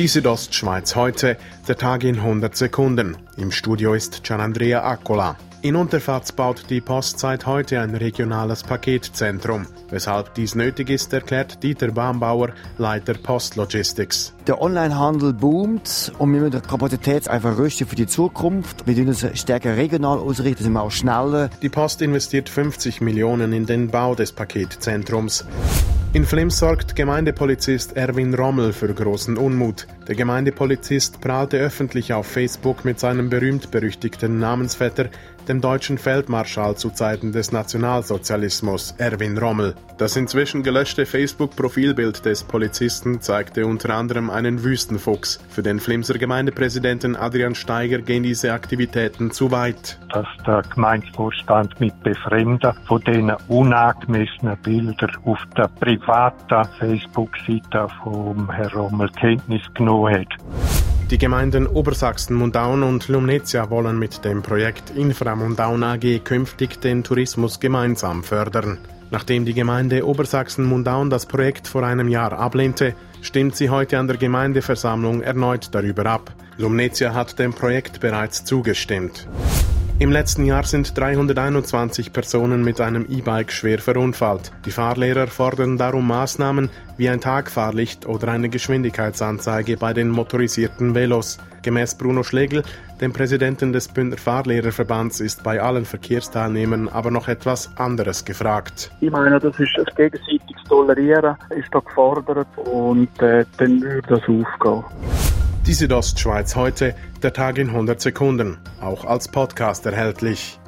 Die Südostschweiz heute, der Tag in 100 Sekunden. Im Studio ist Gianandrea Accola. In Unterfatz baut die Post seit heute ein regionales Paketzentrum. Weshalb dies nötig ist, erklärt Dieter Baumbauer, Leiter Postlogistics. Der Onlinehandel boomt und wir müssen die Kapazität einfach rüsten für die Zukunft. Wir uns stärker regional ausrichten, sind wir auch schneller. Die Post investiert 50 Millionen in den Bau des Paketzentrums. In Flims sorgt Gemeindepolizist Erwin Rommel für großen Unmut. Der Gemeindepolizist prahlte öffentlich auf Facebook mit seinem berühmt-berüchtigten Namensvetter, dem deutschen Feldmarschall zu Zeiten des Nationalsozialismus, Erwin Rommel. Das inzwischen gelöschte Facebook-Profilbild des Polizisten zeigte unter anderem einen Wüstenfuchs. Für den Flimser Gemeindepräsidenten Adrian Steiger gehen diese Aktivitäten zu weit. Dass der Gemeindevorstand mit Befremden von diesen unangemessenen Bildern auf der privaten Facebook-Seite vom Herrn Rommel Kenntnis genommen hat. Die Gemeinden Obersachsen, Mundaun und Lumnezia wollen mit dem Projekt Infra Mundaun AG künftig den Tourismus gemeinsam fördern. Nachdem die Gemeinde Obersachsen Mundaun das Projekt vor einem Jahr ablehnte, stimmt sie heute an der Gemeindeversammlung erneut darüber ab. Lumnezia hat dem Projekt bereits zugestimmt. Im letzten Jahr sind 321 Personen mit einem E-Bike schwer verunfallt. Die Fahrlehrer fordern darum Maßnahmen wie ein Tagfahrlicht oder eine Geschwindigkeitsanzeige bei den motorisierten Velos. Gemäß Bruno Schlegel, dem Präsidenten des Bündner Fahrlehrerverbands, ist bei allen Verkehrsteilnehmern aber noch etwas anderes gefragt. Ich meine, das ist das gegenseitiges Tolerieren, ist da gefordert und äh, dann würde das aufgehen. Die Südostschweiz heute, der Tag in 100 Sekunden, auch als Podcast erhältlich.